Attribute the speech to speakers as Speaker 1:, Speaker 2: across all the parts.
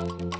Speaker 1: Thank you.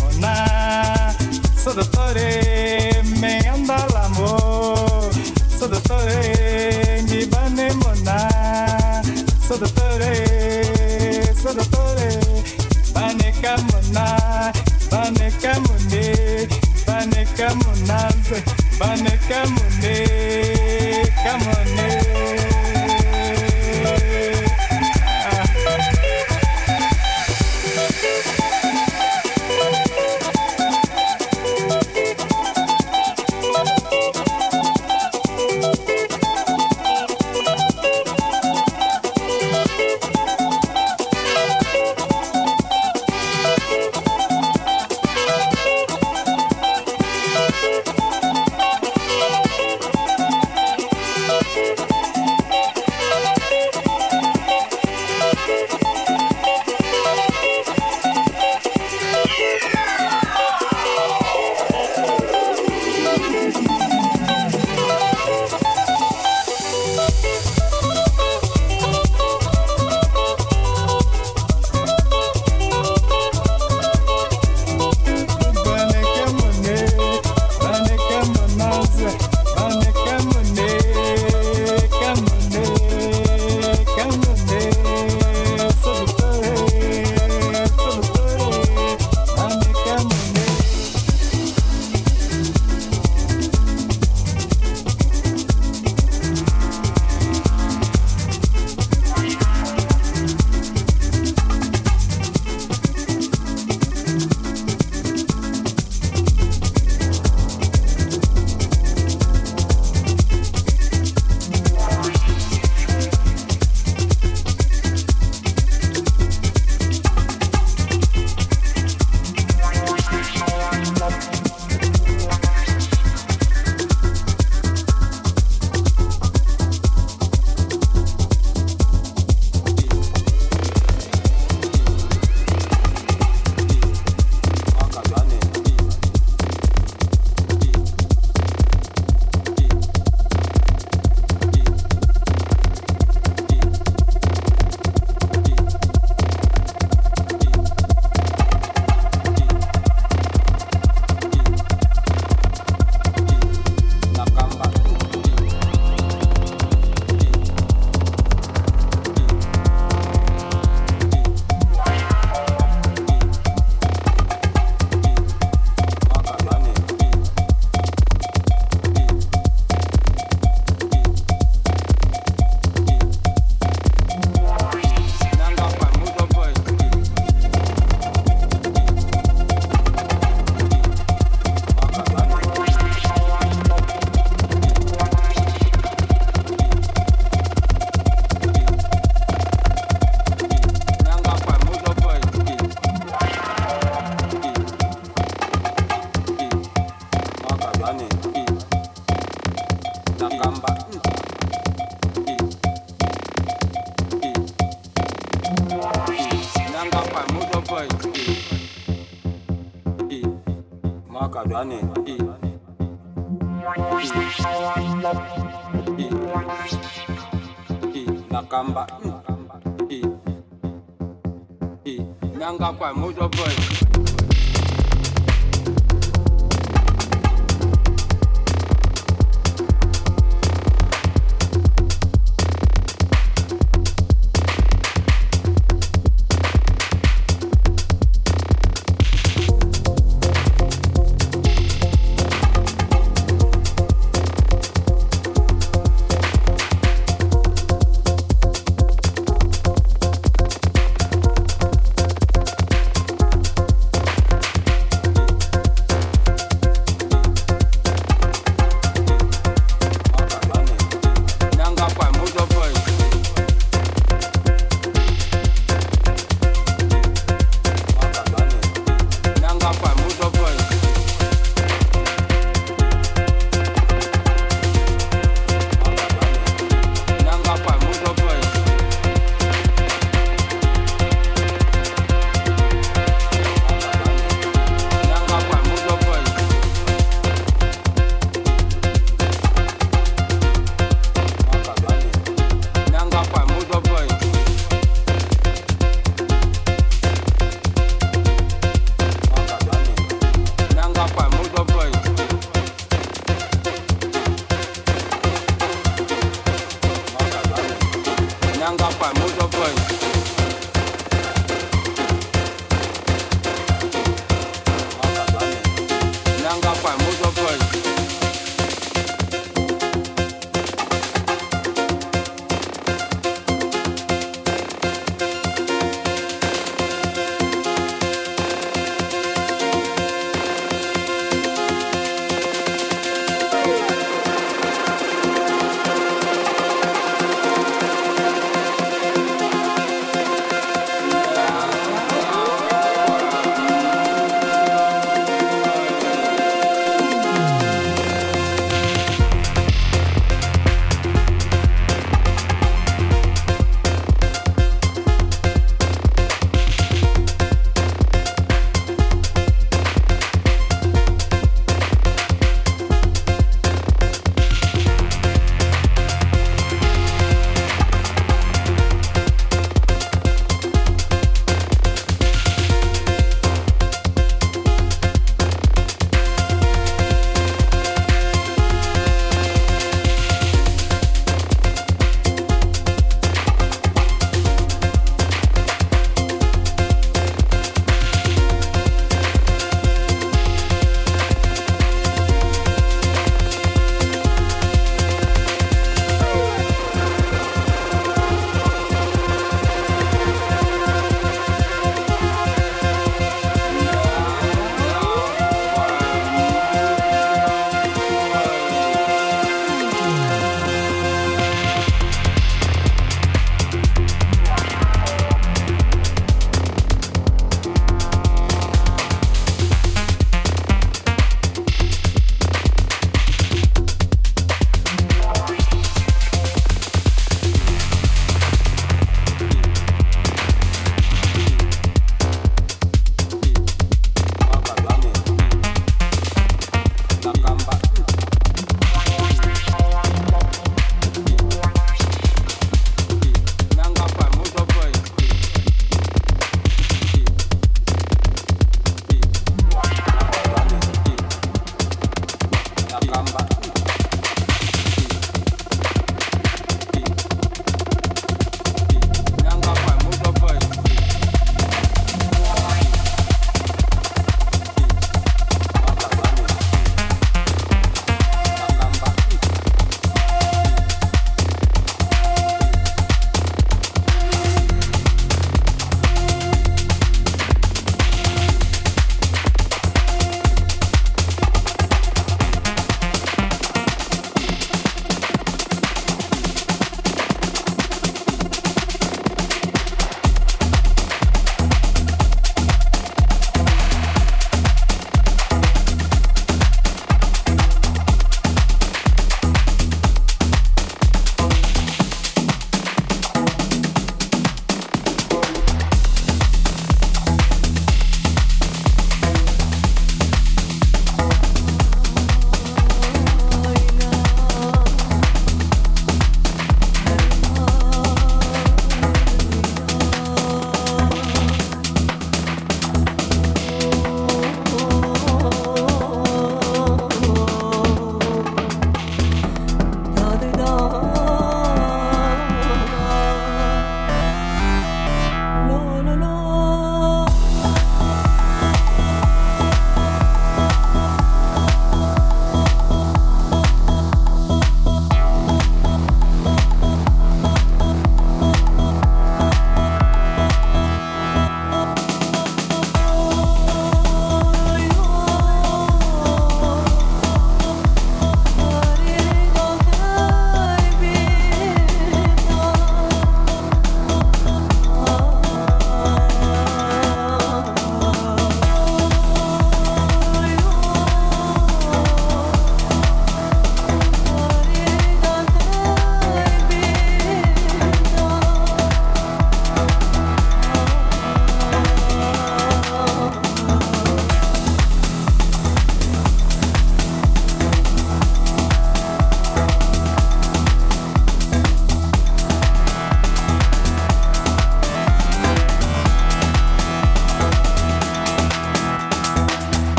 Speaker 2: ninguna. Sodatore me anda l'amor. Sodatore mi bane mona. Sodatore, sodatore, bane camona, bane camone, bane camonanze, bane camone, camone. Money. Y, Nakamba. Y, kwa boy.